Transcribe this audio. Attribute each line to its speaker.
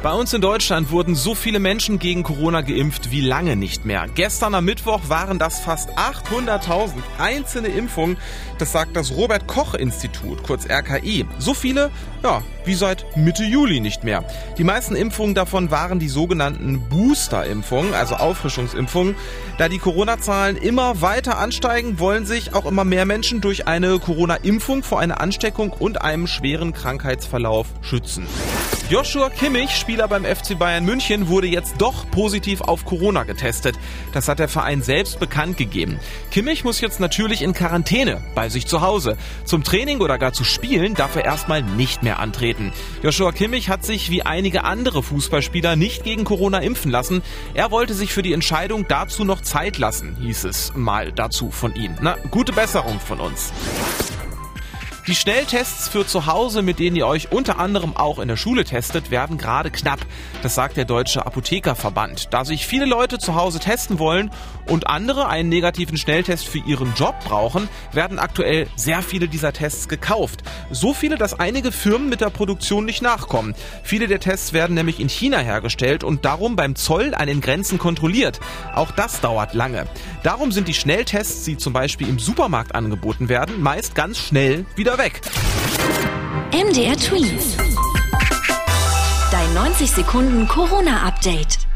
Speaker 1: Bei uns in Deutschland wurden so viele Menschen gegen Corona geimpft wie lange nicht mehr. Gestern am Mittwoch waren das fast 800.000 einzelne Impfungen. Das sagt das Robert Koch Institut, kurz RKI. So viele, ja, wie seit Mitte Juli nicht mehr. Die meisten Impfungen davon waren die sogenannten Booster-Impfungen, also Auffrischungsimpfungen. Da die Corona-Zahlen immer weiter ansteigen, wollen sich auch immer mehr Menschen durch eine Corona-Impfung vor einer Ansteckung und einem schweren Krankheitsverlauf schützen. Joshua Kimmich, Spieler beim FC Bayern München, wurde jetzt doch positiv auf Corona getestet. Das hat der Verein selbst bekannt gegeben. Kimmich muss jetzt natürlich in Quarantäne bei sich zu Hause. Zum Training oder gar zu spielen darf er erstmal nicht mehr antreten. Joshua Kimmich hat sich wie einige andere Fußballspieler nicht gegen Corona impfen lassen. Er wollte sich für die Entscheidung dazu noch Zeit lassen, hieß es mal dazu von ihm. Na, gute Besserung von uns. Die Schnelltests für zu Hause, mit denen ihr euch unter anderem auch in der Schule testet, werden gerade knapp. Das sagt der Deutsche Apothekerverband. Da sich viele Leute zu Hause testen wollen und andere einen negativen Schnelltest für ihren Job brauchen, werden aktuell sehr viele dieser Tests gekauft. So viele, dass einige Firmen mit der Produktion nicht nachkommen. Viele der Tests werden nämlich in China hergestellt und darum beim Zoll an den Grenzen kontrolliert. Auch das dauert lange. Darum sind die Schnelltests, die zum Beispiel im Supermarkt angeboten werden, meist ganz schnell wieder weg.
Speaker 2: MDR Twins. Dein 90 Sekunden Corona-Update.